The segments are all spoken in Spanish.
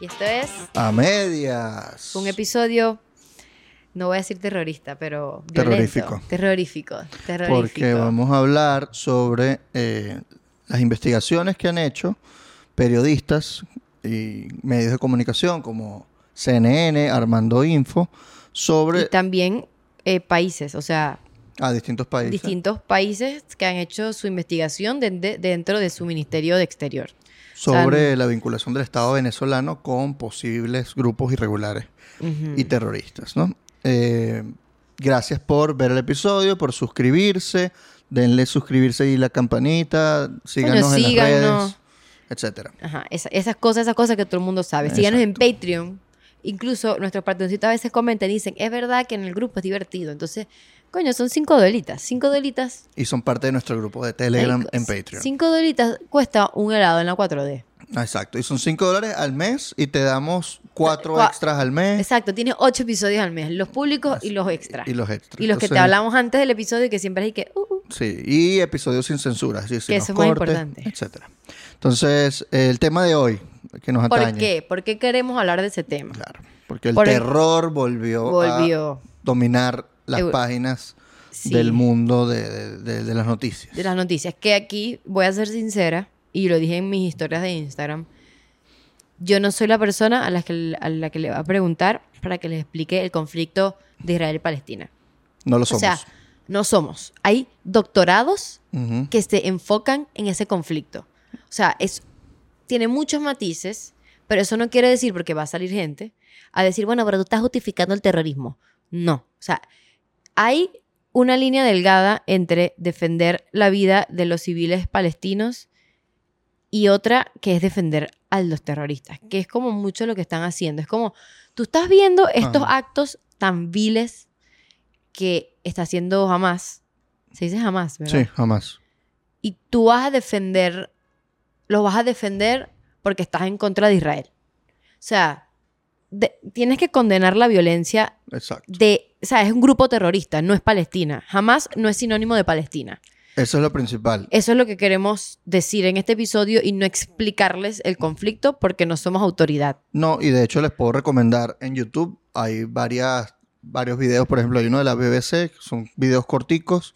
Y esto es A medias. un episodio, no voy a decir terrorista, pero. Terrorífico. Terrorífico. Terrorífico. Porque vamos a hablar sobre eh, las investigaciones que han hecho periodistas y medios de comunicación como CNN, Armando Info, sobre Y también eh, países, o sea, a distintos países. distintos países que han hecho su investigación de- de- dentro de su Ministerio de Exterior. Sobre la vinculación del Estado venezolano con posibles grupos irregulares y terroristas, ¿no? Eh, gracias por ver el episodio, por suscribirse, denle suscribirse y la campanita, síganos en las redes, etcétera. Ajá, esa- esas cosas, esas cosas que todo el mundo sabe. Síganos en Patreon. Incluso nuestros patroncitos a veces comentan y dicen, es verdad que en el grupo es divertido. Entonces, coño, son cinco dolitas. Cinco dolitas. Y son parte de nuestro grupo de Telegram en Patreon. Cinco dolitas cuesta un helado en la 4D. Ah, Exacto. Y son 5 dólares al mes y te damos 4 Cua- extras al mes. Exacto, tiene ocho episodios al mes. Los públicos y los extras. Y los extras. Y los que te hablamos antes del episodio que siempre hay que... uh, uh. Sí, y episodios sin censura. así, Que eso es cortes, importante. Etcétera. Entonces, el tema de hoy que nos atañe. ¿Por qué? ¿Por qué queremos hablar de ese tema? Claro. Porque el Por el- terror volvió, Volvió. a dominar las Eu- páginas Sí. del mundo de, de- de- de las noticias. de las noticias. Que aquí voy a ser sincera, y lo dije en mis historias de Instagram. Yo no soy la persona a la que, a la que le va a preguntar para que les explique el conflicto de Israel y Palestina. No lo somos. O sea, no somos. Hay doctorados que se enfocan en ese conflicto. O sea, es, tiene muchos matices, pero eso no quiere decir, porque va a salir gente, a decir, bueno, pero tú estás justificando el terrorismo. No. O sea, hay una línea delgada entre defender la vida de los civiles palestinos y otra que es defender a los terroristas, que es como mucho lo que están haciendo. Es como, tú estás viendo estos Ajá. actos tan viles que está haciendo Hamas. Se dice Hamas, ¿verdad? Sí, jamás. y tú vas a defender, los vas a defender porque estás en contra de Israel. O sea, de- tienes que condenar la violencia Exacto. de, o sea, es un grupo terrorista, no es Palestina. Jamás no es sinónimo de Palestina. Eso es lo principal. Eso es lo que queremos decir en este episodio y no explicarles el conflicto porque no somos autoridad. No, y de hecho les puedo recomendar en YouTube, hay varias, varios videos, por ejemplo, hay uno de la BBC, son videos corticos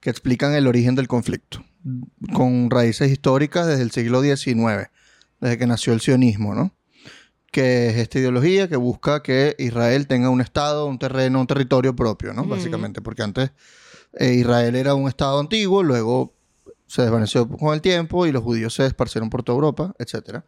que explican el origen del conflicto, con raíces históricas desde el siglo XIX, desde que nació el sionismo, ¿no? Que es esta ideología que busca que Israel tenga un estado, un terreno, un territorio propio, ¿no? Básicamente, porque antes eh, Israel era un estado antiguo, luego se desvaneció con el tiempo y los judíos se esparcieron por toda Europa, etcétera.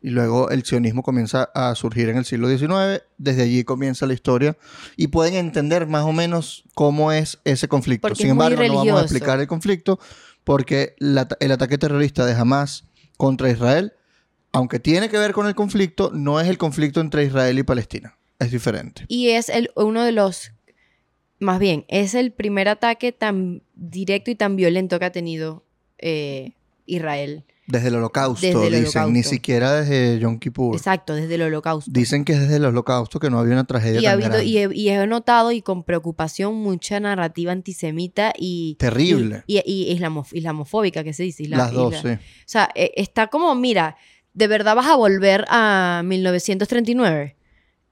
Y luego el sionismo comienza a surgir en el siglo XIX. Desde allí comienza la historia. Y pueden entender más o menos cómo es ese conflicto. Porque Sin es embargo, no vamos a explicar el conflicto porque la- el ataque terrorista de Hamas contra Israel, aunque tiene que ver con el conflicto, no es el conflicto entre Israel y Palestina. Es diferente. Y es el, uno de los, más bien, es el primer ataque tan directo y tan violento que ha tenido eh, Israel. Desde el holocausto, Desde el dicen. Ni siquiera desde Yom Kippur. Exacto, desde el holocausto. Dicen que es desde el holocausto que no había una tragedia Y, tan habido, grande. y, he, y he notado y con preocupación mucha narrativa antisemita y... Terrible. Y, y- y islamo- islamofóbica, que se dice. Las dos, sí. O sea, eh, está como, mira, ¿de verdad vas a volver a 1939?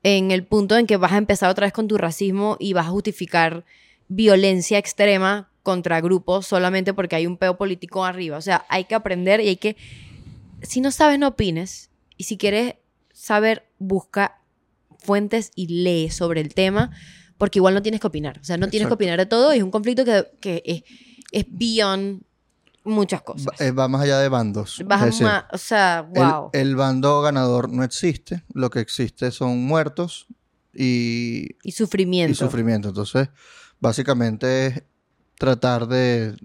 En el punto en que vas a empezar otra vez con tu racismo y vas a justificar violencia extrema contra grupos solamente porque hay un peo político arriba. O sea, hay que aprender y hay que... Si no sabes, no opines. Y si quieres saber, busca fuentes y lee sobre el tema, porque igual no tienes que opinar. O sea, no tienes que Exacto. opinar de todo y es un conflicto que, que es, es beyond muchas cosas. Va, eh, va más allá de bandos. Decir, o sea, el- wow. el, bando ganador no existe. Lo que existe son muertos y, y sufrimiento. y sufrimiento. Entonces, básicamente es tratar de,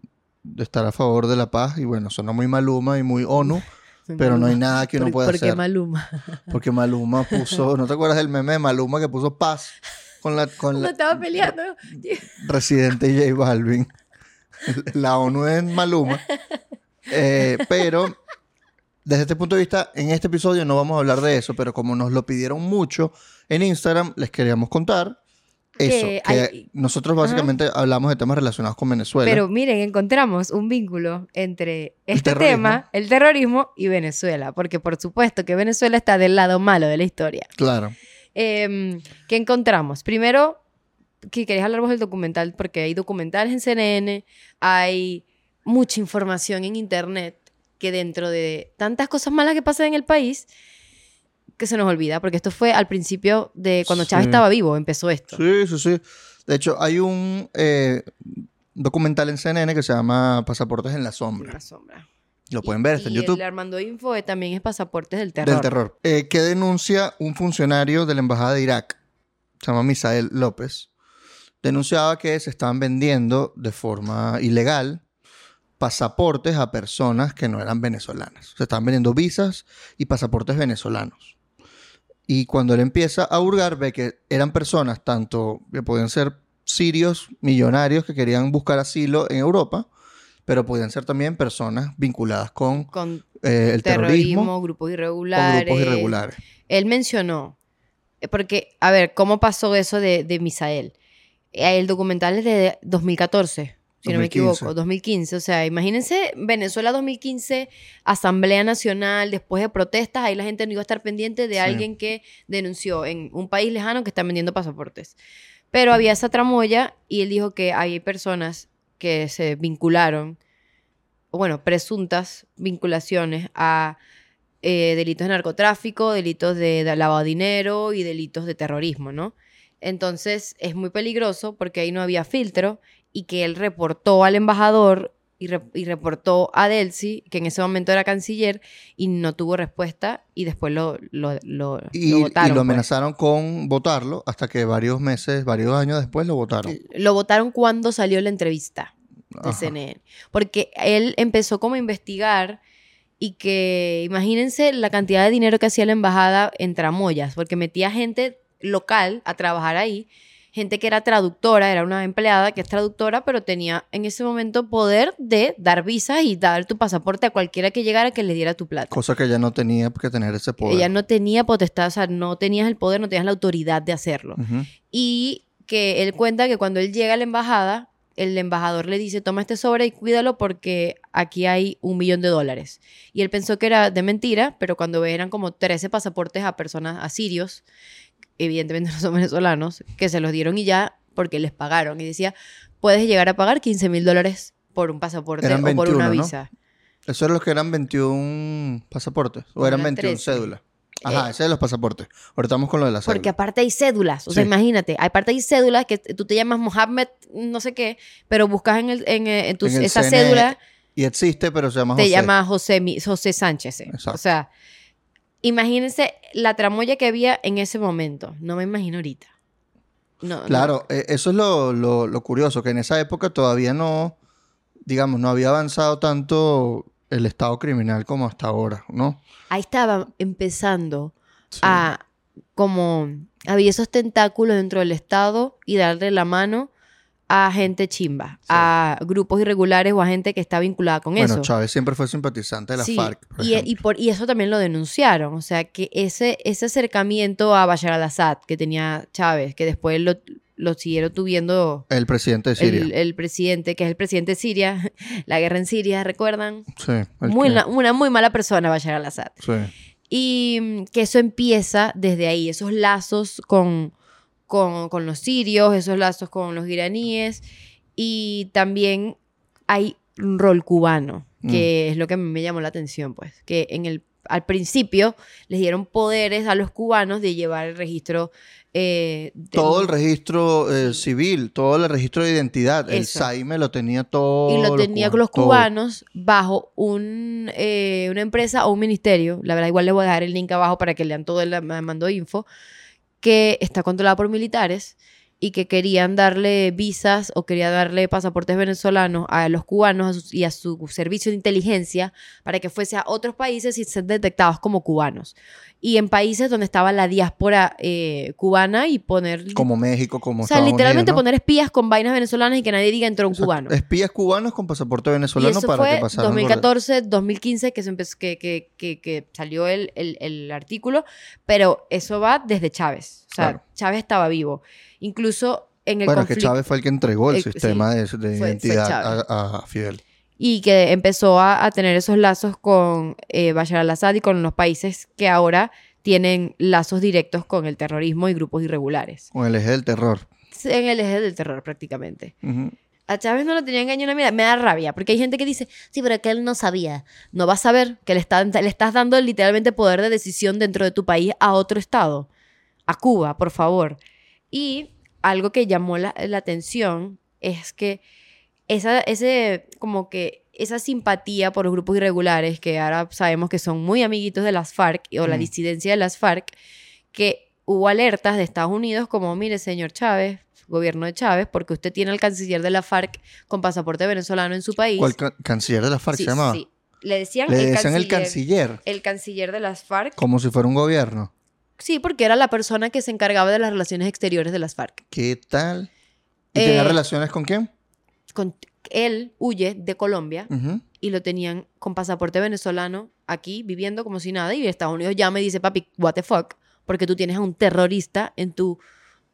de estar a favor de la paz. Y bueno, suena muy maluma y muy ONU, pero no hay nada que uno ¿Por, pueda ¿por qué hacer. Maluma? Porque Maluma puso, ¿no te acuerdas del meme de Maluma que puso paz con la, con la estaba peleando. Residente J Balvin? La ONU es Maluma. Eh, pero desde este punto de vista, en este episodio no vamos a hablar de eso, pero como nos lo pidieron mucho en Instagram, les queríamos contar Eso, que que hay- nosotros básicamente hablamos de temas relacionados con Venezuela. Pero miren, encontramos un vínculo entre este tema, el terrorismo y Venezuela, porque por supuesto que Venezuela está del lado malo de la historia. claro. Em, ¿Qué encontramos? Primero, que queréis hablar vos del documental, porque hay documentales en CNN, hay mucha información en Internet que dentro de tantas cosas malas que pasan en el país, que se nos olvida, porque esto fue al principio de cuando Chávez Sí. estaba vivo, empezó esto. Sí, sí, sí. De hecho, hay un eh, documental en CNN que se llama Pasaportes en la Sombra. La sombra. Lo pueden ver, está en y YouTube. el Armando Info también es Pasaportes del Terror. Del terror. Eh, que denuncia un funcionario de la Embajada de Irak, se llama Misael López, denunciaba que se estaban vendiendo de forma ilegal pasaportes a personas que no eran venezolanas. Se estaban vendiendo visas y pasaportes venezolanos. Y cuando él empieza a hurgar, ve que eran personas tanto que podían ser sirios millonarios que querían buscar asilo en Europa, pero podían ser también personas vinculadas con Con eh, el terrorismo, grupos irregulares. Él mencionó, eh, porque, a ver, ¿cómo pasó eso de, de Misael? Eh, El documental es de 2014, si no me 2015. equivoco, 2015. O sea, imagínense Venezuela 2015, Asamblea Nacional, después de protestas, ahí la gente no iba a estar pendiente de Sí. alguien que denunció en un país lejano que están vendiendo pasaportes. Pero había esa tramoya y él dijo que hay personas que se vincularon, bueno, presuntas vinculaciones a eh, delitos de narcotráfico, delitos de, de lavado de dinero y delitos de terrorismo, ¿no? Entonces es muy peligroso porque ahí no había filtro y que él reportó al embajador y, re- y reportó a Delcy, que en ese momento era canciller, y no tuvo respuesta y después lo, lo, lo, Y, lo y votaron. lo pues. amenazaron con votarlo hasta que varios meses, varios años después lo votaron. Lo votaron cuando salió la entrevista de Ajá. CNN. Porque él empezó como a investigar y que imagínense la cantidad de dinero que hacía la embajada en tramoyas, porque metía gente local a trabajar ahí, gente que era traductora, era una empleada que es traductora, pero tenía en ese momento poder de dar visas y dar tu pasaporte a cualquiera que llegara que le diera tu plata. Cosa que ella no tenía que tener ese poder. Ella no tenía potestad, o sea, no tenías el poder, no tenías la autoridad de hacerlo y que él cuenta que cuando él llega a la embajada, el embajador le dice, toma este sobre y cuídalo porque aquí hay un millón de dólares. Y él pensó que era de mentira, pero cuando ve eran como 13 pasaportes a personas, a sirios, evidentemente no son venezolanos, que se los dieron y ya porque les pagaron. Y decía, puedes llegar a pagar 15 mil dólares por un pasaporte Eran o por 21, una ¿no? visa. ¿Esos eran los que eran 21 pasaportes? ¿O No, eran eran 21 13. cédulas? Ajá, Eh, ese de los pasaportes. Ahorita estamos con lo de las Porque cédulas. aparte hay cédulas, o sea, Sí. imagínate, aparte hay cédulas que tú te llamas Mohammed, no sé qué, pero buscas en, el, en, eh, en tu- En el esa CNE, cédula, Y existe, pero se llama te José. llama José, José Sánchez. eh. Exacto. O sea, imagínense la tramoya que había en ese momento. No me imagino ahorita. No, no. Claro, eh, eso es lo, lo- lo curioso, que en esa época todavía no, digamos, no había avanzado tanto el estado criminal como hasta ahora, ¿no? Ahí estaba empezando Sí. a como había esos tentáculos dentro del Estado y darle la mano a gente chimba, Sí. a grupos irregulares o a gente que está vinculada con bueno, eso. Chávez siempre fue simpatizante de la Sí, FARC, por y, por, y eso también lo denunciaron. O sea, que ese, ese acercamiento a Bashar al-Assad que tenía Chávez, que después lo, lo siguieron tuviendo El presidente de Siria. el, el presidente, que es el presidente de Siria, la guerra en Siria, ¿recuerdan? sí, Muy, que- una muy mala persona Bashar al-Assad. sí. Y que eso empieza desde ahí, esos lazos con, con, con los sirios, esos lazos con los iraníes. Y también hay un rol cubano, que es lo que me llamó la atención, pues, que en el, al principio les dieron poderes a los cubanos de llevar el registro. eh, de- Todo el registro eh, civil, todo el registro de identidad. El Eso. SAIME lo tenía todo. y lo tenía con los todo. cubanos bajo un, eh, una empresa o un ministerio. La verdad, igual les voy a dejar el link abajo para que lean todo el me mandó info. Que está controlado por militares y que querían darle visas o quería darle pasaportes venezolanos a los cubanos a sus- y a su servicio de inteligencia para que fuese a otros países y ser detectados como cubanos. Y en países donde estaba la diáspora eh, cubana y poner... Como México, como o sea, Estados literalmente Unidos, ¿no? poner espías con vainas venezolanas y que nadie diga entró un Exacto. cubano. Espías cubanos con pasaporte Y venezolano eso para que fue pasaran. por- 2014, 2015 que, se empezó, que, que, que, que salió el, el, el artículo, pero eso va desde Chávez. O sea, Claro. Chávez estaba vivo. Incluso en el Bueno, que conflicto. Chávez fue el que entregó el Eh, sí, sistema de, de fue identidad a, a Fidel. y que empezó a, a tener esos lazos con eh, Bashar al-Assad y con los países que ahora tienen lazos directos con el terrorismo y grupos irregulares. Con el eje del terror. En el eje del terror prácticamente. A Chávez no lo tenía engañado una mira, me da rabia, porque hay gente que dice, sí, pero que él no sabía. No va a saber que le, está- le estás dando literalmente poder de decisión dentro de tu país a otro estado, a Cuba, por favor. Y algo que llamó la, la atención es que esa, ese, como que esa simpatía por los grupos irregulares, que ahora sabemos que son muy amiguitos de las FARC o la Mm. disidencia de las FARC, que hubo alertas de Estados Unidos como, mire, señor Chávez, gobierno de Chávez, porque usted tiene al canciller de la FARC con pasaporte venezolano en su país. ¿Cuál ca- canciller de la FARC Sí, se llamaba? sí. Le decían, Le el, decían canciller, el canciller. el canciller de las FARC. Como si fuera un gobierno. Sí, porque era la persona que se encargaba de las relaciones exteriores de las FARC. ¿Qué tal? ¿Y Eh, tenía relaciones con quién? Con, él huye de Colombia y lo tenían con pasaporte venezolano aquí, viviendo como si nada, y Estados Unidos llama y dice, papi, what the fuck, porque tú tienes a un terrorista en tu,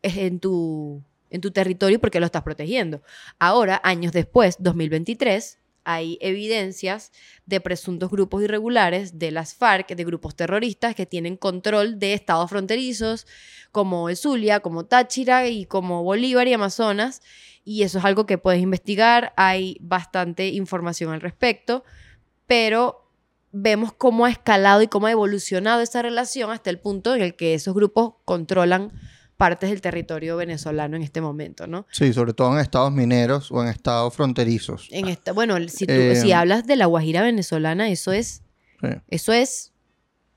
en tu, en tu territorio porque lo estás protegiendo. Ahora, años después, 2023, hay evidencias de presuntos grupos irregulares de las FARC, de grupos terroristas que tienen control de estados fronterizos como el Zulia, como Táchira y como Bolívar y Amazonas. Y eso es algo que puedes investigar, hay bastante información al respecto, pero vemos cómo ha escalado y cómo ha evolucionado esa relación hasta el punto en el que esos grupos controlan partes del territorio venezolano en este momento, ¿no? Sí, sobre todo en estados mineros o en estados fronterizos. En esta, bueno, si, tú- Eh, si hablas de la Guajira venezolana, eso es, Sí. eso es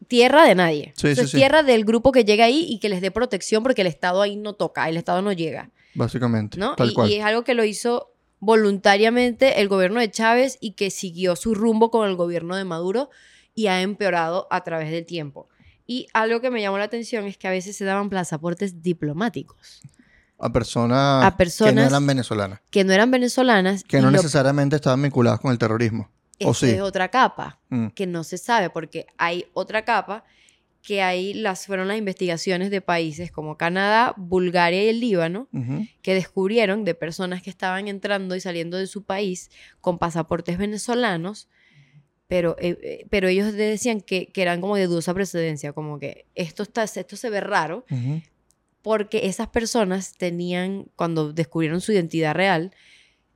tierra de nadie. Sí, eso sí, es tierra del grupo que llega ahí y que les dé protección porque el Estado ahí no toca, el Estado no llega. Básicamente. ¿no? Tal Y, cual. y es algo que lo hizo voluntariamente el gobierno de Chávez y que siguió su rumbo con el gobierno de Maduro y ha empeorado a través del tiempo. Y algo que me llamó la atención es que a veces se daban pasaportes diplomáticos A personas, a que no personas eran venezolanas. que no eran venezolanas. Que no lo- necesariamente estaban vinculadas con el terrorismo. ¿O esto sí? es otra capa Mm. que no se sabe porque hay otra capa que ahí las fueron las investigaciones de países como Canadá, Bulgaria y el Líbano que descubrieron de personas que estaban entrando y saliendo de su país con pasaportes venezolanos, pero, eh, eh, pero ellos decían que, que eran como de dudosa precedencia, como que esto, está, esto se ve raro, porque esas personas tenían, cuando descubrieron su identidad real,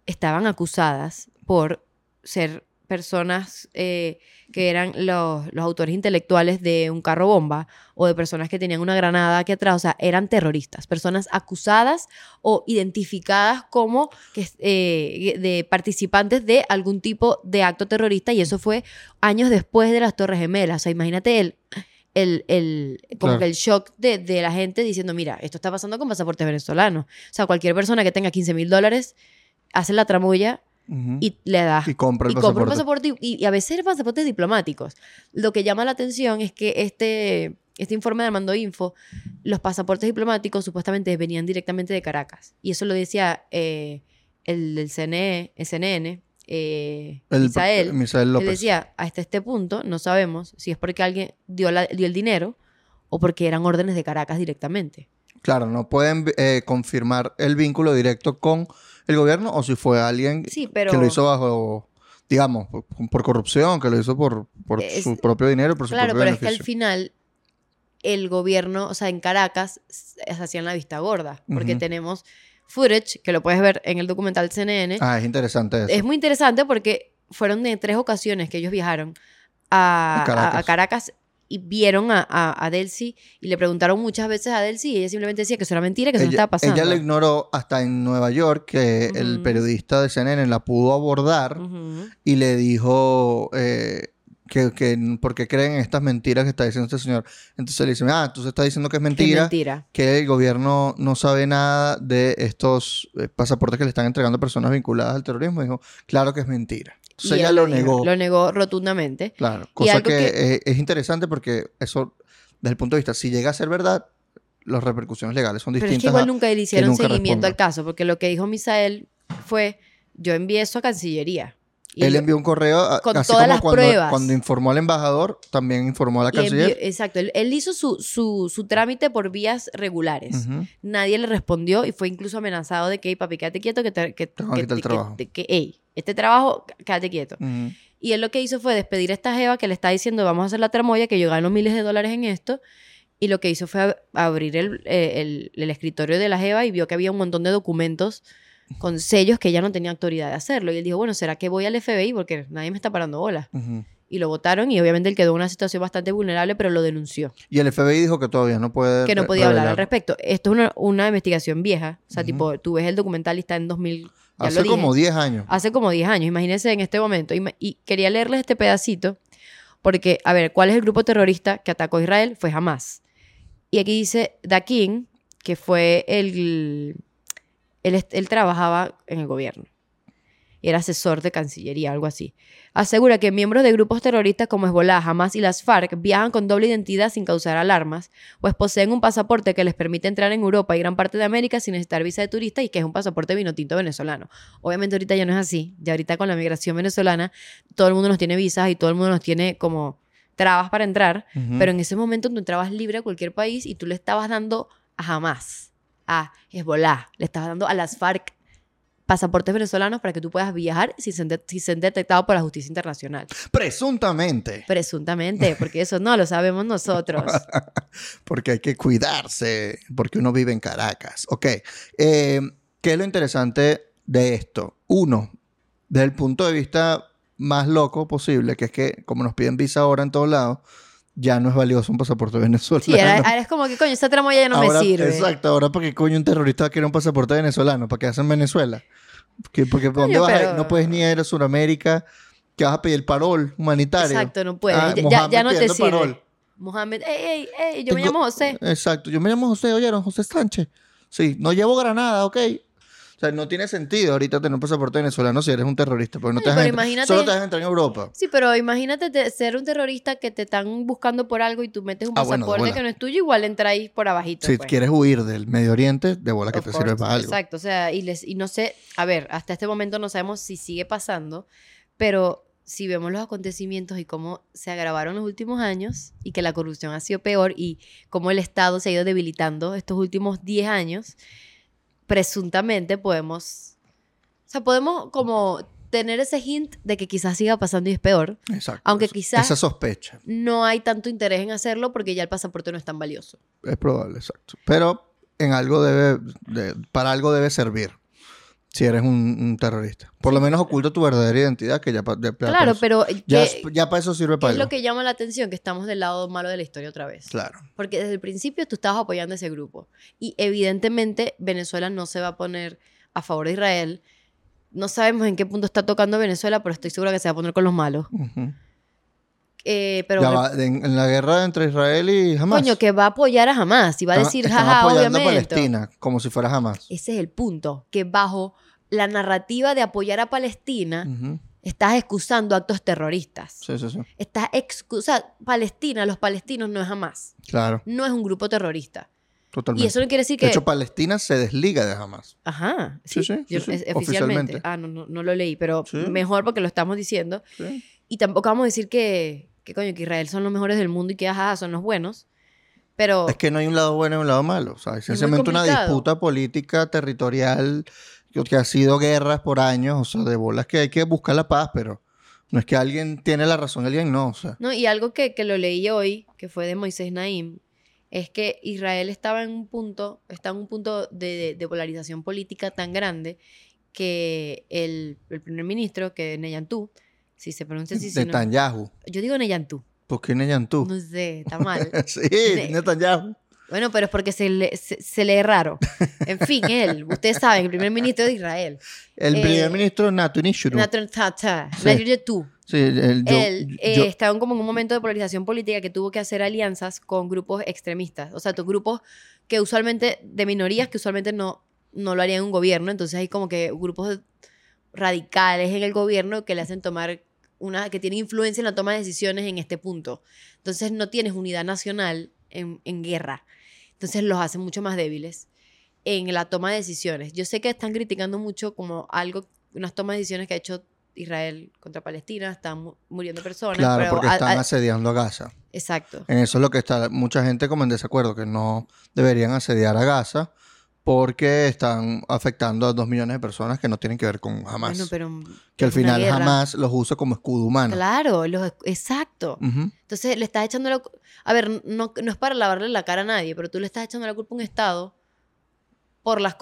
estaban acusadas por ser personas eh, que eran los, los autores intelectuales de un carro bomba o de personas que tenían una granada aquí atrás, o sea, eran terroristas, personas acusadas o identificadas como que, eh, de participantes de algún tipo de acto terrorista y eso fue años después de las Torres Gemelas, o sea, imagínate el, el, el, como Claro. que el shock de, de la gente diciendo, mira, esto está pasando con pasaportes venezolanos, o sea, cualquier persona que tenga 15 mil dólares hace la y le da Y compra el y compra un pasaporte. pasaporte y, y a veces eran pasaportes diplomáticos. Lo que llama la atención es que este, este informe de Armando Info, los pasaportes diplomáticos supuestamente venían directamente de Caracas. Y eso lo decía eh, el del CNE, el CNN, eh, El, Misael. Misael Él López. decía, hasta este punto no sabemos si es porque alguien dio, la- dio el dinero o porque eran órdenes de Caracas directamente. Claro, no pueden eh, confirmar el vínculo directo con el gobierno o si fue alguien Sí, pero... que lo hizo bajo, digamos, por, por corrupción, que lo hizo por, por Es- su propio dinero, por su Claro, propio pero es que al final el gobierno, o sea, en Caracas hacían la vista gorda, porque Ujú. tenemos footage, que lo puedes ver en el documental CNN. Ah, es interesante eso. es muy interesante porque fueron de tres ocasiones que ellos viajaron a, A Caracas. a- a Caracas y vieron a, a, a Delcy y le preguntaron muchas veces a Delcy y ella simplemente decía que eso era mentira, que eso no estaba pasando. ella lo ignoró hasta en Nueva York, que el periodista de CNN la pudo abordar y le dijo eh, que, que por qué creen en estas mentiras que está diciendo este señor. Entonces le dice, ah, entonces está diciendo que es mentira, mentira. que el gobierno no sabe nada de estos eh, pasaportes que le están entregando a personas vinculadas al terrorismo. Dijo, claro que es mentira. Entonces ella lo dijo, negó. Lo negó rotundamente. Claro, cosa que, que- Es, es interesante porque eso, desde el punto de vista, si llega a ser verdad, las repercusiones legales son Pero distintas. es que igual a- nunca le hicieron nunca seguimiento responda. al caso, porque lo que dijo Misael fue, yo envié eso a Cancillería. Y él envió un correo, a- con así todas como las cuando, pruebas. cuando informó al embajador, también informó a la envió- canciller. exacto, él, él hizo su, su, su trámite por vías regulares. Nadie le respondió y fue incluso amenazado de que, "Ey, papi, quédate quieto, que, te, que, Te que- el trabajo. que- que, ey, este trabajo, quédate quieto. Y él lo que hizo fue despedir a esta jeva que le está diciendo, vamos a hacer la tramoya, que yo gano miles de dólares en esto. Y lo que hizo fue ab- abrir el, eh, el- el escritorio de la jeva y vio que había un montón de documentos con sellos que ella no tenía autoridad de hacerlo. Y él dijo, bueno, ¿será que voy al FBI? Porque nadie me está parando bola. Y lo votaron y obviamente él quedó en una situación bastante vulnerable, pero lo denunció. Y el FBI dijo que todavía no puede. Que no podía hablar al respecto. Esto es una, una investigación vieja. O sea, tipo, tú ves el documental y está en 2000... ya Hace como 10 años. Hace como 10 años, imagínense en este momento. Y, y quería leerles este pedacito, porque, a ver, ¿cuál es el grupo terrorista que atacó a Israel? Fue Hamas. Y aquí dice Dakin, que fue el. Él, trabajaba en el gobierno. Y era asesor de Cancillería, algo así. Asegura que miembros de grupos terroristas como Hezbollah, Hamas y las FARC viajan con doble identidad sin causar alarmas, pues poseen un pasaporte que les permite entrar en Europa y gran parte de América sin necesitar visa de turista y que es un pasaporte vino tinto venezolano. Obviamente ahorita ya no es así. Ya ahorita con la migración venezolana todo el mundo nos tiene visas y todo el mundo nos tiene como trabas para entrar. Pero en ese momento tú entrabas libre a cualquier país y tú le estabas dando a Hamas, a Hezbollah, le estabas dando a las FARC pasaportes venezolanos para que tú puedas viajar sin ser, sin ser detectado por la justicia internacional. Presuntamente. Presuntamente, porque eso no lo sabemos nosotros. Porque hay que cuidarse. Porque uno vive en Caracas. Ok. Eh, ¿Qué es lo interesante de esto? Uno, desde el punto de vista más loco posible, que es que como nos piden visa ahora en todos lados, ya no es valioso un pasaporte venezolano. Sí, era, ahora es como que coño, esa tramoya ya no Ahora- me sirve. Exacto, ahora para qué coño un terrorista va a querer un pasaporte venezolano, para qué hacen Venezuela. Porque, porque ¿dónde Coño, vas a ir? pero- No puedes ni ir a Sudamérica, que vas a pedir parol humanitario. Exacto, no puedes. Ah, ya, ya- no te sirve. parol. Mohamed, ey, ey, ey, yo me Tengo- llamo José. Exacto, yo me llamo José, oyeron, José Sánchez. Sí, no llevo granada, ok. O sea, no tiene sentido ahorita tener un pasaporte venezolano si eres un terrorista, porque no te dejan imagínate- solo te dejan entrar en Europa. Sí, pero imagínate te- ser un terrorista que te están buscando por algo y tú metes un Ah, bueno, pasaporte bola. que no es tuyo, igual entráis por abajito. Si pues. quieres huir del Medio Oriente, de bola que Of te sirve para algo. Exacto, o sea, y, les, y no sé, a ver, hasta este momento no sabemos si sigue pasando, pero si vemos los acontecimientos y cómo se agravaron los últimos años y que la corrupción ha sido peor y cómo el Estado se ha ido debilitando estos últimos 10 años, presuntamente podemos, o sea, podemos como tener ese hint de que quizás siga pasando y es peor. Exacto. Aunque Eso- quizás- Esa sospecha. No hay tanto interés en hacerlo porque ya el pasaporte no es tan valioso. Es probable, exacto. Pero en algo debe, de- para algo debe servir. Si eres un, un terrorista. Por lo menos oculta tu verdadera identidad, que ya, pa- ya- Claro, eso- pero ya, ¿qué, ya para eso sirve para es algo. lo que llama la atención? Que estamos del lado malo de la historia otra vez. Claro. Porque desde el principio tú estabas apoyando a ese grupo. Y evidentemente Venezuela no se va a poner a favor de Israel. No sabemos en qué punto está tocando Venezuela, pero estoy segura que se va a poner con los malos. Ujú. Eh, pero Ya va, en, en la guerra entre Israel y Hamas. coño, que va a apoyar a Hamas y va a decir, están jaja, apoyando a obviamente. Palestina, como si fuera Hamas. Ese es el punto, que bajo la narrativa de apoyar a Palestina, estás excusando actos terroristas. Sí, sí, sí. Estás excusando, Palestina, los palestinos no es Hamas, Claro, no es un grupo terrorista. totalmente. Y eso no quiere decir que... De hecho, Palestina se desliga de Hamas. Ajá, Sí, sí, sí, sí, yo- sí, es- oficialmente. oficialmente. Ah, no, no, no lo leí, pero mejor porque lo estamos diciendo. Y tampoco vamos a decir que, que coño, que Israel son los mejores del mundo y que ajá, son los buenos. Pero Es que no hay un lado bueno y un lado malo. O sea, es sencillamente una disputa política territorial que, ha sido guerras por años. O sea, de bolas que hay que buscar la paz, pero no es que alguien tiene la razón alguien no. O sea, No, y algo que, que lo leí hoy, que fue de Moisés Naim, es que Israel estaba en un punto, está en un punto de, de- de polarización política tan grande que el, el primer ministro, que Neyantú, si se pronuncia así, si no- Netanyahu. yo digo Neyantú, ¿Por qué Netanyahu? no sé, está mal. sí, Ne- Netanyahu. Bueno, pero es porque se le, se, se lee raro. En fin, él, ustedes saben, el primer ministro de Israel. El Eh, primer ministro. Nathan Tata, Sí. El, yo- él eh, yo- estaba como en un momento de polarización política que tuvo que hacer alianzas con grupos extremistas. O sea, grupos que usualmente, de minorías que usualmente no, no lo harían un gobierno. Entonces hay como que grupos radicales en el gobierno que le hacen tomar una, que tienen influencia en la toma de decisiones en este punto. Entonces no tienes unidad nacional en, en guerra. Entonces los hace mucho más débiles en la toma de decisiones. Yo sé que están criticando mucho como algo, unas tomas de decisiones que ha hecho Israel contra Palestina, están mu- muriendo personas. Claro, pero porque a- están a- asediando a Gaza. Exacto. En eso es lo que está mucha gente como en desacuerdo, que no deberían asediar a Gaza porque están afectando a dos millones de personas que no tienen que ver con. Bueno, pero que al final guerra. Hamas los usa como escudo humano. Claro, los- exacto. Entonces le estás echando la... A ver, no, no es para lavarle la cara a nadie, pero tú le estás echando la culpa a un Estado por las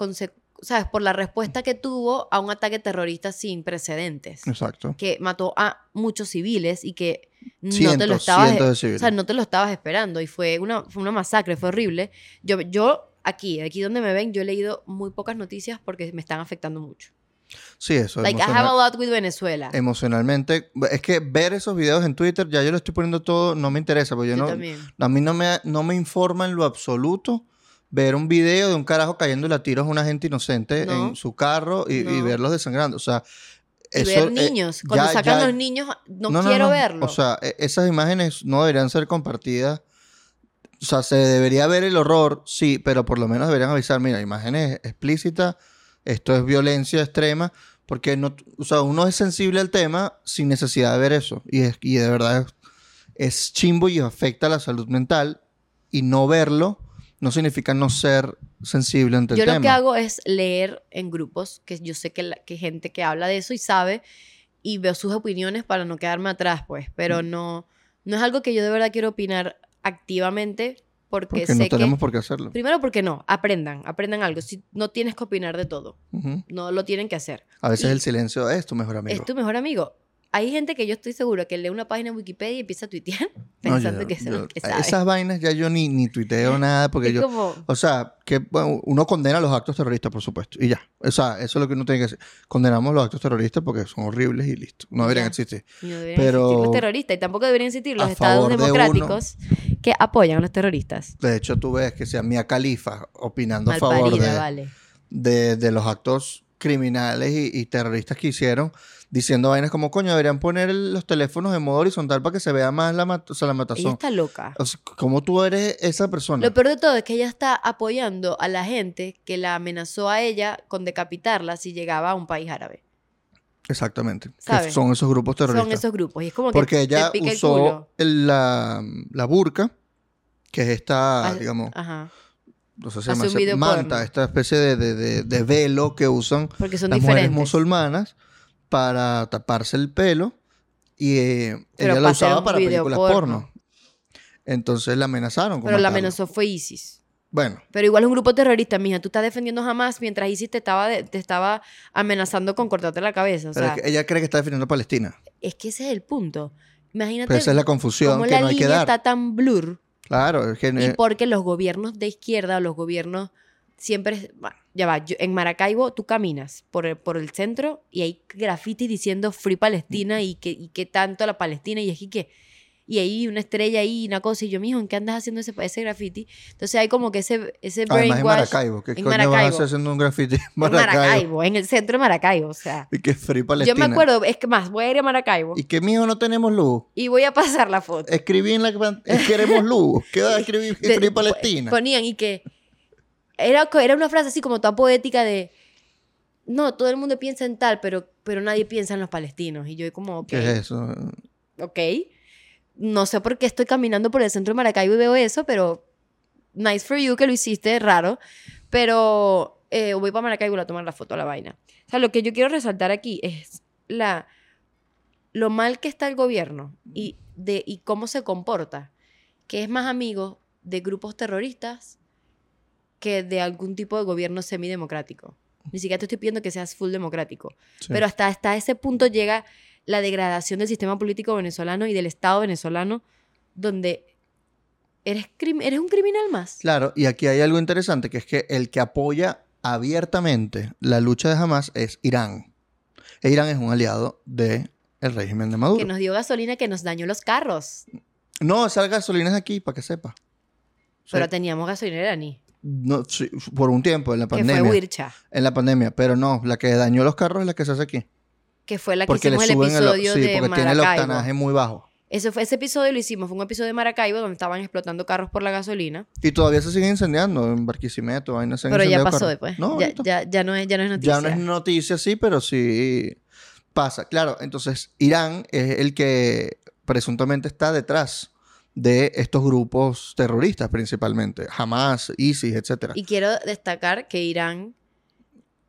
¿sabes? Por la respuesta que tuvo a un ataque terrorista sin precedentes. Exacto. Que mató a muchos civiles y que no te lo estabas... de O sea, no te lo estabas esperando y fue una, fue una masacre, fue horrible. Yo, yo aquí, aquí donde me ven, yo he leído muy pocas noticias porque me están afectando mucho. Sí, eso. Like, I have a lot with Venezuela. emocionalmente. Es que ver esos videos en Twitter, ya yo lo estoy poniendo todo, no me interesa, porque yo, yo no, también. a mí no me, no me informa en lo absoluto ver un video de un carajo cayendo a tiros a una gente inocente No. en su carro y, y No. verlos desangrando. O sea, Y eso, ver eh, niños. Cuando ya- sacan ya- los niños, no, no, no, quiero no. verlo. O sea, e- esas imágenes no deberían ser compartidas. O sea, se debería ver el horror, sí, pero por lo menos deberían avisar, mira, imágenes explícitas, esto es violencia extrema, porque no, o sea, uno es sensible al tema sin necesidad de ver eso. Y, es, y de verdad es, es chimbo y afecta a la salud mental. Y no verlo no significa no ser sensible ante yo el lo tema. que hago es leer en grupos, que yo sé que, la- que gente que habla de eso y sabe, y veo sus opiniones para no quedarme atrás, pues. Mm. Pero no, no es algo que yo de verdad quiero opinar activamente porque, porque sé no que... tenemos por qué hacerlo. Primero porque no, aprendan, aprendan algo. Si no tienes que opinar de todo, Ujú. no lo tienen que hacer. A veces Y- el silencio es tu mejor amigo. Es tu mejor amigo. Hay gente que yo estoy segura que lee una página en Wikipedia y empieza a tuitear No, pensando yo- que eso es lo que sabe. Esas vainas ya yo ni, ni tuiteo nada porque es yo... como... O sea, que bueno, uno condena los actos terroristas, por supuesto. Y ya. O sea, eso es lo que uno tiene que hacer. Condenamos los actos terroristas porque son horribles y listo. No deberían Ya. existir. no deberían pero- existir los terroristas y tampoco deberían existir los estados favor de uno. democráticos que apoyan a los terroristas. De hecho, tú ves que sea Mia Khalifa opinando a favor de, vale. de, de los actos criminales y, y terroristas que hicieron, diciendo vainas como, coño, deberían poner el- los teléfonos en modo horizontal para que se vea más la, mat- o sea, la Ella matazón. está loca. O sea, ¿Cómo tú eres esa persona? Lo peor de todo es que ella está apoyando a la gente que la amenazó a ella con decapitarla si llegaba a un país árabe. Exactamente. Que ¿Sabes? son esos grupos terroristas. Son esos grupos. Y es como que Porque te ella pica el usó culo. el- la, la burka, que es esta, digamos, Ajá. no sé si se hace llama video manta, porno. esta especie de, de- de- de velo que usan Porque son las mujeres diferentes. musulmanas para taparse el pelo y eh, ella la usaba para películas porno. porno. Entonces la amenazaron. con Pero la amenazó fue ISIS. Bueno, Pero igual es un grupo terrorista, mija. Tú estás defendiendo jamás mientras ISIS te estaba, de- te estaba amenazando con cortarte la cabeza. O sea, que ella cree que está defendiendo a Palestina. es que ese es el punto. Imagínate Pero esa es la confusión cómo que la no hay que línea dar. está tan blur. Claro, es que Y eh, porque los gobiernos de izquierda o los gobiernos siempre... Ya va, yo- en Maracaibo tú caminas por el, por el centro y hay graffiti diciendo Free Palestina y que, y que tanto la Palestina y es que... Y ahí una estrella ahí, una cosa, y yo, mijo, ¿en qué andas haciendo ese, ese graffiti? Entonces hay como que ese, ese además en brainwash Maracaibo. ¿Qué en coño vas a Maracaibo. hacer haciendo un graffiti en en Maracaibo? Maracaibo, en el centro de Maracaibo, o sea. Y que Free Yo Palestina. me acuerdo, es que más, voy a ir a Maracaibo Y que mijo no tenemos luz. y voy a pasar la foto. Escribí en la queremos luz. ¿Qué va a escribir Free Palestina? Ponían y que era, era una frase así como toda poética de no, todo el mundo piensa en tal, pero, pero nadie piensa en los palestinos. Y yo como, ok, ¿Qué es eso? ok. No sé por qué estoy caminando por el centro de Maracaibo y veo eso, pero nice for you que lo hiciste, raro. Pero eh, voy para Maracaibo a tomar la foto a la vaina. O sea, lo que yo quiero resaltar aquí es la, lo mal que está el gobierno y, de, y cómo se comporta, que es más amigo de grupos terroristas que de algún tipo de gobierno semidemocrático. Ni siquiera te estoy pidiendo que seas full democrático. Sí. Pero hasta, hasta ese punto llega la degradación del sistema político venezolano y del Estado venezolano, donde eres, eres un criminal más. Claro, y aquí hay algo interesante, que es que el que apoya abiertamente la lucha de Hamas es Irán. E Irán es un aliado del régimen de Maduro. Que nos dio gasolina que nos dañó los carros. No, esa gasolina es aquí, para que sepa. Pero teníamos gasolina iraní, no, sí, por un tiempo, en la que fue pandemia. Wircha, En la pandemia, pero no, la que dañó los carros es la que se hace aquí. que fue la que Porque hicimos el suben el, episodio sí, de porque tiene el Maracaibo. octanaje muy bajo. Ese, fue, ese episodio lo hicimos, fue un episodio de Maracaibo donde estaban explotando carros por la gasolina. Y todavía se siguen incendiando en Barquisimeto, vainas se han pero ya pasó carros. después. No, ya, ahorita. ya, ya no es, ya no es noticia. Ya no es noticia, sí, pero sí pasa. Claro, entonces Irán es el que presuntamente está detrás de estos grupos terroristas principalmente, Hamas, ISIS, etc. Y quiero destacar que Irán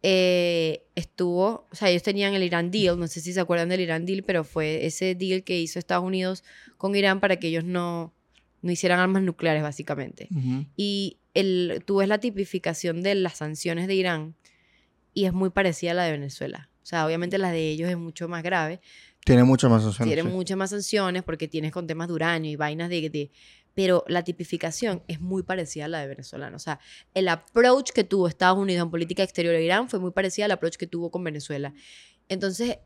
eh, estuvo, o sea, ellos tenían el Irán Deal, no sé si se acuerdan del Irán Deal, pero fue ese deal que hizo Estados Unidos con Irán para que ellos no, no hicieran armas nucleares, básicamente. Y el, tú ves la tipificación de las sanciones de Irán y es muy parecida a la de Venezuela. O sea, obviamente la de ellos es mucho más grave. Tiene muchas más sanciones. Tiene sí. muchas más sanciones porque tienes con temas de uranio y vainas de, de- Pero la tipificación es muy parecida a la de venezolano. O sea, el approach que tuvo Estados Unidos en política exterior de Irán fue muy parecida al approach que tuvo con Venezuela. Entonces,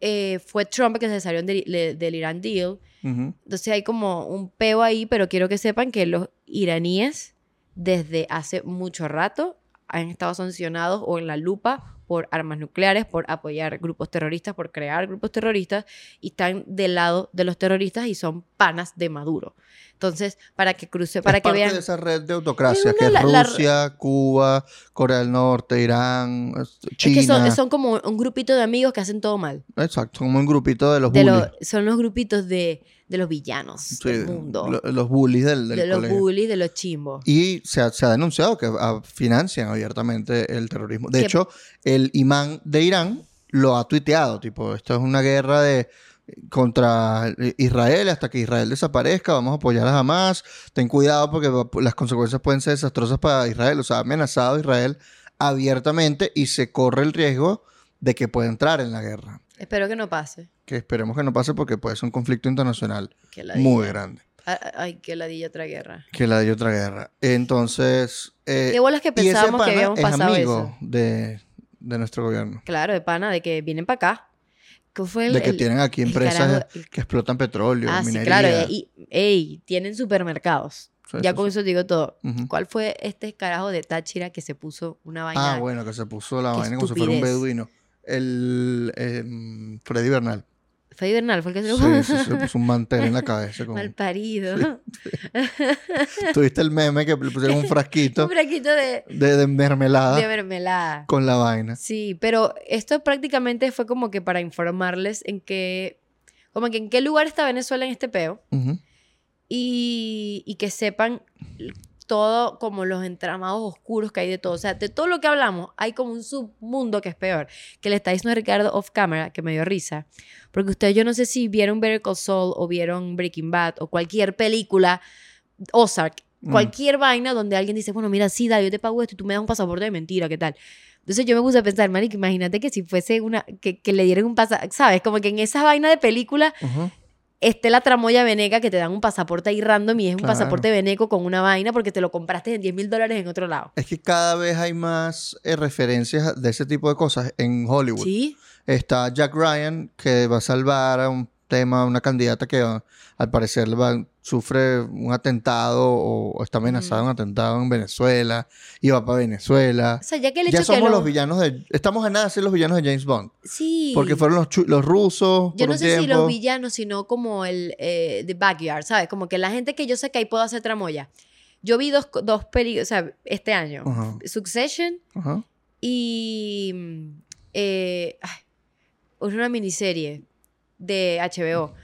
eh, fue Trump que se salió del, le- del Irán Deal. Ujú. Entonces hay como un peo ahí, pero quiero que sepan que los iraníes desde hace mucho rato han estado sancionados o en la lupa por armas nucleares, por apoyar grupos terroristas, por crear grupos terroristas y están del lado de los terroristas y son panas de Maduro. Entonces, para que cruce, para es que parte vean de esa red de autocracia que es la- Rusia, Cuba, Corea del Norte, Irán, es- es China. que son, son como un grupito de amigos que hacen todo mal. Exacto, como un grupito de los De bullies. son los grupitos de, de los villanos Sí, del mundo. lo- los bullies del, del de los colegio. bullies, de los chimbos. Y se ha, se ha denunciado que ah, financian abiertamente el terrorismo. De Que- hecho, el imán de Irán lo ha tuiteado, tipo, esto es una guerra de contra Israel hasta que Israel desaparezca, vamos a apoyar a Hamas, ten cuidado porque las consecuencias pueden ser desastrosas para Israel, o sea, ha amenazado Israel abiertamente y se corre el riesgo de que pueda entrar en la guerra, Espero que no pase. que esperemos que no pase porque puede ser un conflicto internacional muy grande, Ay, que ladilla otra guerra. que la de otra guerra. Entonces, eh, Qué bolas que pensábamos que habíamos es pasado amigo eso. de, de nuestro gobierno. Claro, de pana, de que vienen para acá. ¿Qué fue el, de que el- tienen aquí empresas carajo- que explotan petróleo, Ah, sí, minería. claro. Y, ey, tienen supermercados. Sí, ya sí, con eso digo todo. ¿Cuál fue este carajo de Táchira que se puso una vaina? Ah, bueno, que se puso la vaina como si fuera un beduino. El em, Freddy Bernal. Fue Bernal, fue el que se Sí, lo sí, se puso un mantel en la cabeza. Con... Mal parido. Tuviste el meme que le pusieron un frasquito un fraquito de, de, de mermelada de mermelada. con la vaina. Sí, pero esto prácticamente fue como que para informarles en qué, como que en qué lugar está Venezuela en este peo y, y que sepan todo como los entramados oscuros que hay de todo. O sea, de todo lo que hablamos, hay como un submundo que es peor. Que le está diciendo a Ricardo off camera, que me dio risa. Porque ustedes, yo no sé si vieron Better Call Saul o vieron Breaking Bad o cualquier película, Ozark, Mm. cualquier vaina donde alguien dice, bueno, mira, sí, dale, yo te pago esto y tú me das un pasaporte de mentira, ¿qué tal? Entonces yo me puse a pensar, Maric, imagínate que si fuese una, que, que le dieran un pasaporte, ¿sabes? Como que en esa vaina de película. Esté la tramoya veneca que te dan un pasaporte ahí random y es un pasaporte veneco con una vaina porque te lo compraste en 10 mil dólares en otro lado. Es que cada vez hay más eh, referencias de ese tipo de cosas en Hollywood. Sí, Está Jack Ryan, que va a salvar a un tema, una candidata que al parecer va- sufre un atentado o, o está amenazada de un atentado en Venezuela y va para Venezuela. o sea, ya que el hecho Ya que somos lo- los villanos de... Estamos a nada de ser los villanos de James Bond. Sí. Porque fueron los, los rusos Yo por no un sé si tiempo. los villanos, sino como el eh, The Backyard, ¿sabes? Como que la gente que yo sé que ahí puedo hacer tramoya. Yo vi dos, dos películas, o sea, este año. Ajá. Succession Ajá. y... mm, eh, ay, una miniserie de HBO.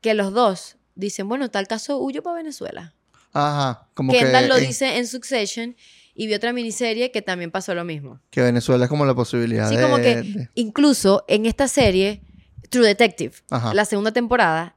Que los dos dicen, bueno, tal caso huyo para Venezuela. Ajá. Como Kendall que, lo en- dice en Succession y vi otra miniserie que también pasó lo mismo. que Venezuela es como la posibilidad Sí, de... como que de- incluso en esta serie, True Detective, Ajá. la segunda temporada,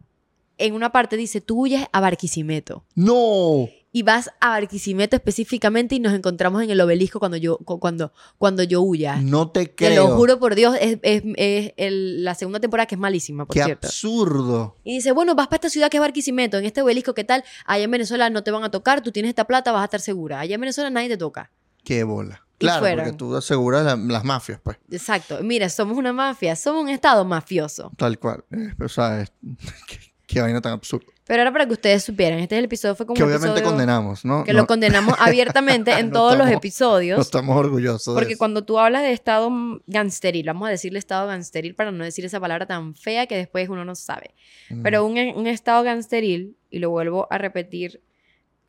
en una parte dice, tú huyes a Barquisimeto. ¡No! Y vas a Barquisimeto específicamente y nos encontramos en el obelisco cuando yo, cu- cuando, cuando yo huya. No te Te creo. lo juro por Dios, es, es- es el- la segunda temporada que es malísima, por ¡Qué cierto. absurdo! Y dice, bueno, vas para esta ciudad que es Barquisimeto, en este obelisco, ¿qué tal? Allá en Venezuela no te van a tocar, tú tienes esta plata, vas a estar segura. Allá en Venezuela nadie te toca. ¡Qué bola! Claro, fueron. porque tú aseguras la- las mafias, pues. Exacto. Mira, somos una mafia, somos un estado mafioso. Tal cual. Eh, o sea, es- qué, vaina tan absurda. Pero ahora para que ustedes supieran, este es el episodio fue como Que un obviamente episodio condenamos, ¿no? que No- lo condenamos abiertamente en No todos los estamos- No episodios. estamos orgullosos de Porque eso. cuando tú hablas de estado gangsteril, vamos a decirle estado gangsteril para no decir esa palabra tan fea que después uno no sabe. Mm. Pero un, un estado gangsteril, y lo vuelvo a repetir,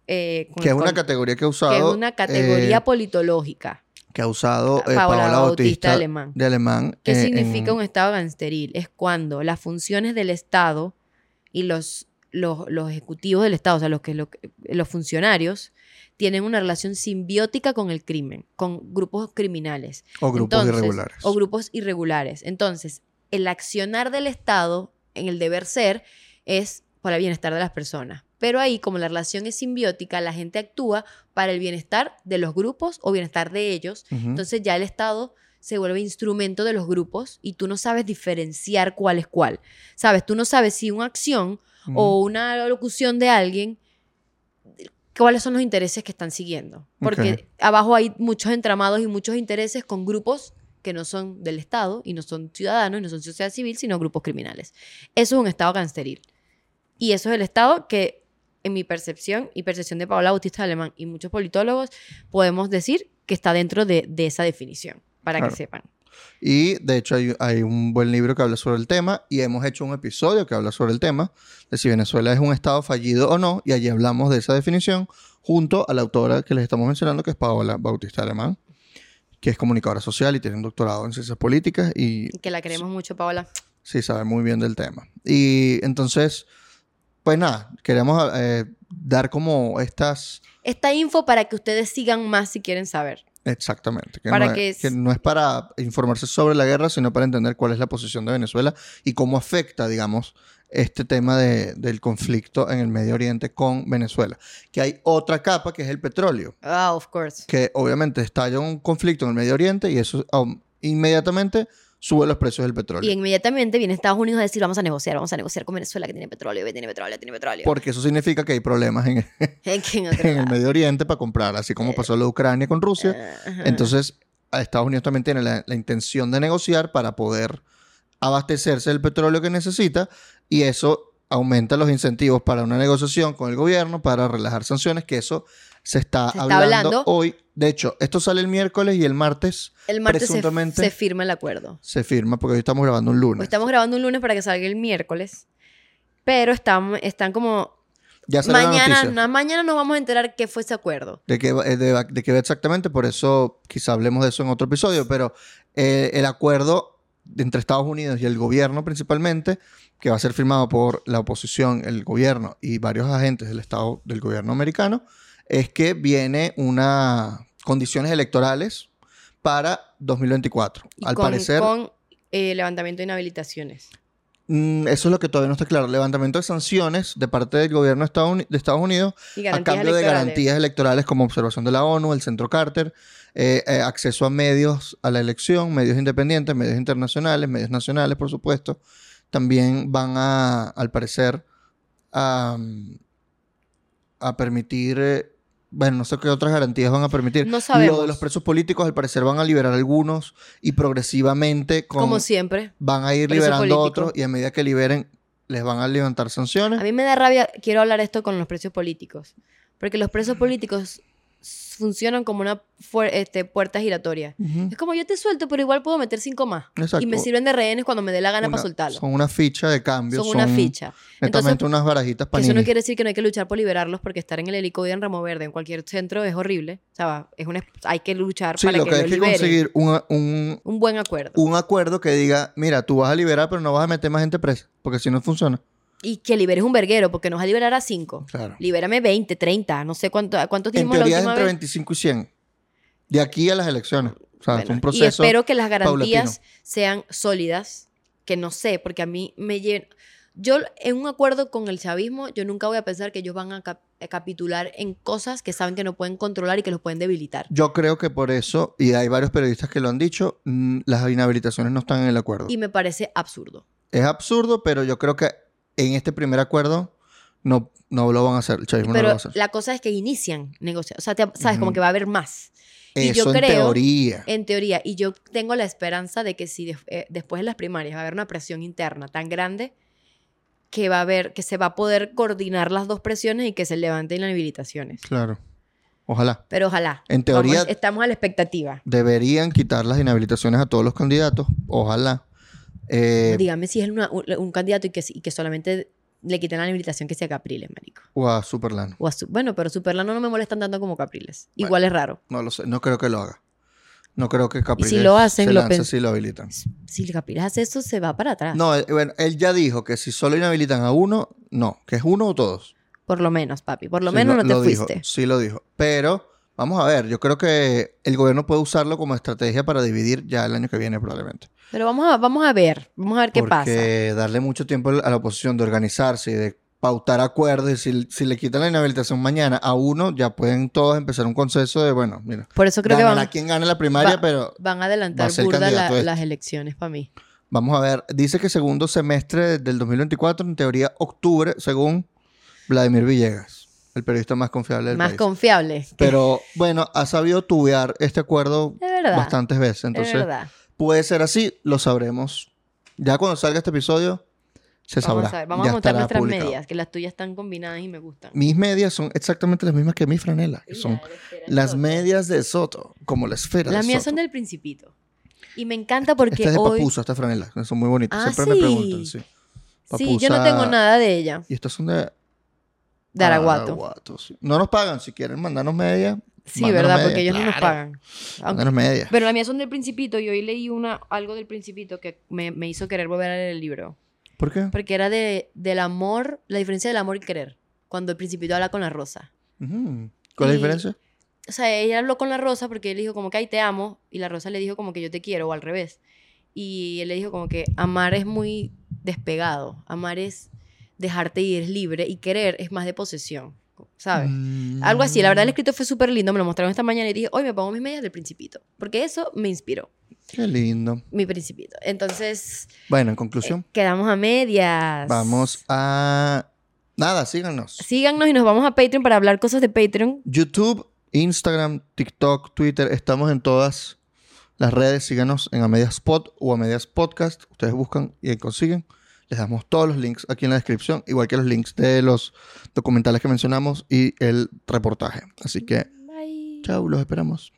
eh, con- Que es una con- categoría que he usado. que es una categoría eh, politológica. que ha usado eh, Paola Paola, Bautista Bautista, de Alemán. de Alemán. ¿Qué eh, significa en- un Estado gangsteril? Es cuando las funciones del Estado y los, los, los ejecutivos del Estado, o sea, los, que, lo- los funcionarios, tienen una relación simbiótica con el crimen, con grupos criminales. O grupos Entonces, irregulares. O grupos irregulares. Entonces, el accionar del Estado en el deber ser es para el bienestar de las personas. Pero ahí, como la relación es simbiótica, la gente actúa para el bienestar de los grupos o bienestar de ellos. Entonces ya el Estado se vuelve instrumento de los grupos y tú no sabes diferenciar cuál es cuál. Sabes, tú no sabes si una acción o una locución de alguien, cuáles son los intereses que están siguiendo. Porque abajo hay muchos entramados y muchos intereses con grupos que no son del Estado y no son ciudadanos y no son sociedad civil, sino grupos criminales. Eso es un Estado gangsteril. Y eso es el Estado que, en mi percepción y percepción de Paola Bautista Alemán y muchos politólogos, podemos decir que está dentro de, de esa definición, para Claro. que sepan. Y de hecho hay, hay un buen libro que habla sobre el tema y hemos hecho un episodio que habla sobre el tema de si Venezuela es un estado fallido o no y allí hablamos de esa definición junto a la autora que les estamos mencionando que es Paola Bautista Alemán que es comunicadora social y tiene un doctorado en ciencias políticas y Que la queremos mucho, Paola. sí sabe muy bien del tema. Y entonces, pues nada, queremos eh, dar como estas... Esta info para que ustedes sigan más si quieren saber. Exactamente. Que, Para no que es, es- que no es para informarse sobre la guerra, sino para entender cuál es la posición de Venezuela y cómo afecta, digamos, este tema de- del conflicto en el Medio Oriente con Venezuela. Que hay otra capa que es el petróleo, Ah, of course. que obviamente estalla un conflicto en el Medio Oriente y eso um, inmediatamente sube los precios del petróleo. Y inmediatamente viene Estados Unidos a decir, vamos a negociar, vamos a negociar con Venezuela que tiene petróleo, que tiene petróleo, tiene petróleo. Porque eso significa que hay problemas en, Que en en el. Medio Oriente para comprar, así como pasó lo de Ucrania con Rusia. Eh. Entonces, Estados Unidos también tiene la, la intención de negociar para poder abastecerse del petróleo que necesita y eso aumenta los incentivos para una negociación con el gobierno, para relajar sanciones, que eso se está, Se está hablando, hablando. hoy. De hecho, esto sale el miércoles y el martes el martes se, presuntamente- se firma el acuerdo. se firma porque hoy estamos grabando un lunes. Hoy estamos grabando un lunes para que salga el miércoles, pero están, están como... ya Mañana, na- mañana nos vamos a enterar qué fue ese acuerdo. de qué, eh, de, de qué exactamente, por eso quizá hablemos de eso en otro episodio, pero eh, el acuerdo entre Estados Unidos y el gobierno principalmente, que va a ser firmado por la oposición, el gobierno y varios agentes del Estado del gobierno americano, es que viene una condiciones electorales para 2024. Y Al con, parecer, con eh, levantamiento de inhabilitaciones. mm, eso es lo que todavía no está claro. Levantamiento de sanciones de parte del gobierno de Estados Uni- de Estados Unidos a cambio de garantías electorales como observación de la ONU, el Centro Carter, eh, eh, acceso a medios a la elección, medios independientes, medios internacionales, medios nacionales, por supuesto. También van a, al parecer, a, a permitir, bueno, no sé qué otras garantías van a permitir. No sabemos. Lo de los presos políticos, al parecer, van a liberar algunos y progresivamente con- Como siempre. van a ir liberando político. otros y a medida que liberen, les van a levantar sanciones. A mí me da rabia, quiero hablar esto con los presos políticos, porque los presos políticos funcionan como una este, puerta giratoria. Ujú. Es como yo te suelto, pero igual puedo meter cinco más. Exacto. Y me sirven de rehenes cuando me dé la gana Una- para soltarlos. Son una ficha de cambio. Son una ficha. Entonces, unas barajitas para eso no quiere decir que no hay que luchar por liberarlos, porque estar en el helicóptero en Ramo Verde, en cualquier centro, es horrible. O sea, es una, hay que luchar Sí, para lo que, que lo hay que conseguir un, un, Un buen acuerdo. un acuerdo que diga, mira, tú vas a liberar, pero no vas a meter más gente presa, porque si no funciona. Y que liberes un verguero, porque nos va a liberar a cinco. Claro. Libérame 20, 30, no sé cuánto, cuántos En dimos la teoría es entre vez. 25 y 100. De aquí a las elecciones. O sea, es un proceso. y espero que las garantías paulatino. sean sólidas, que no sé, porque a mí me llena. Yo, en un acuerdo con el chavismo, yo nunca voy a pensar que ellos van a, cap- a capitular en cosas que saben que no pueden controlar y que los pueden debilitar. Yo creo que por eso, y hay varios periodistas que lo han dicho, las inhabilitaciones no están en el acuerdo. Y me parece absurdo. Es absurdo, pero yo creo que en este primer acuerdo no, no lo van a hacer. El chavismo no lo va Pero a hacer. la cosa es que inician negociaciones. O sea, te- sabes, como que va a haber más. y Eso yo en teoría. En teoría, y yo tengo la esperanza de que si de- eh, después de las primarias va a haber una presión interna tan grande que va a haber, que se va a poder coordinar las dos presiones y que se levanten las inhabilitaciones. Claro. Ojalá. Pero ojalá. En teoría- Vamos, estamos a la expectativa. Deberían quitar las inhabilitaciones a todos los candidatos. Ojalá. Eh, Dígame si es una- un, candidato y que, y que solamente le quiten la inhabilitación que sea Capriles, marico. o a Superlano. O a Su- bueno, pero Superlano no me molestan tanto como Capriles. Igual es raro. No lo sé. No creo que lo haga. No creo que Capriles lo hacen, se lo lance si lo habilitan. Si Capriles hace eso, se va para atrás. No, eh, bueno, él ya dijo que si solo inhabilitan a uno, no, que es uno o todos. Por lo menos, papi. Por lo Sí, menos no te lo dijo, fuiste. sí lo dijo. Pero vamos a ver, yo creo que el gobierno puede usarlo como estrategia para dividir ya el año que viene probablemente. Pero vamos a, vamos a ver. Vamos a ver qué pasa. Porque darle mucho tiempo a la oposición de organizarse y de pautar acuerdos y si, si le quitan la inhabilitación mañana a uno, ya pueden todos empezar un consenso de, bueno, mira, Por eso creo que van, quien gane la primaria, va- pero van a va adelantar a burda la- este. las elecciones para mí. vamos a ver. Dice que segundo semestre del 2024, en teoría octubre, según Vladimir Villegas, el periodista más confiable del Más país. confiable. Pero bueno, ha sabido tubear este acuerdo Es verdad. bastantes veces. es Entonces, verdad. puede ser así, lo sabremos. Ya cuando salga este episodio, se Vamos sabrá. a ver. Vamos Ya a montar estará nuestras publicado. medias, que las tuyas están combinadas y me gustan. Mis medias son exactamente las mismas que mi franela, que son las medias de Soto, como la esfera Las de mías Soto. son del Principito. Y me encanta porque Esta es de hoy... papusa, esta franela. Son muy bonitas. Ah, Siempre me sí. preguntan, sí. Sí, yo no Papusa- tengo nada de ella. Y estas son de De Araguato. Araguato, sí. No nos pagan. Si quieren mandarnos medias, Sí, ¿verdad? medias, Porque ellos no nos claro. pagan. Mándanos medias. Pero las mías son del Principito y hoy leí una, algo del Principito que me, me hizo querer volver a leer el libro. ¿Por qué? Porque era de, del amor, la diferencia del amor y querer. Cuando el Principito habla con la rosa. ¿Cuál es la diferencia? O sea, ella habló con la rosa porque él dijo como que, ay, te amo. Y la rosa le dijo como que yo te quiero o al revés. Y él le dijo como que amar es muy despegado. Amar es dejarte ir, es libre. Y querer es más de posesión. ¿Sabes? Mm. Algo así. La verdad, el escrito fue súper lindo. Me lo mostraron esta mañana y dije, hoy me pongo mis medias del Principito. Porque eso me inspiró. Qué lindo. Mi Principito. Entonces, Bueno, en conclusión, quedamos a medias. vamos a... Nada, síganos. Síganos y nos vamos a Patreon para hablar cosas de Patreon. YouTube, Instagram, TikTok, Twitter, estamos en todas las redes. Síganos en Amediaspot o Amedias Podcast. Ustedes buscan y consiguen. Les damos todos los links aquí en la descripción, igual que los links de los documentales que mencionamos y el reportaje. Así que, Bye. chao, los esperamos.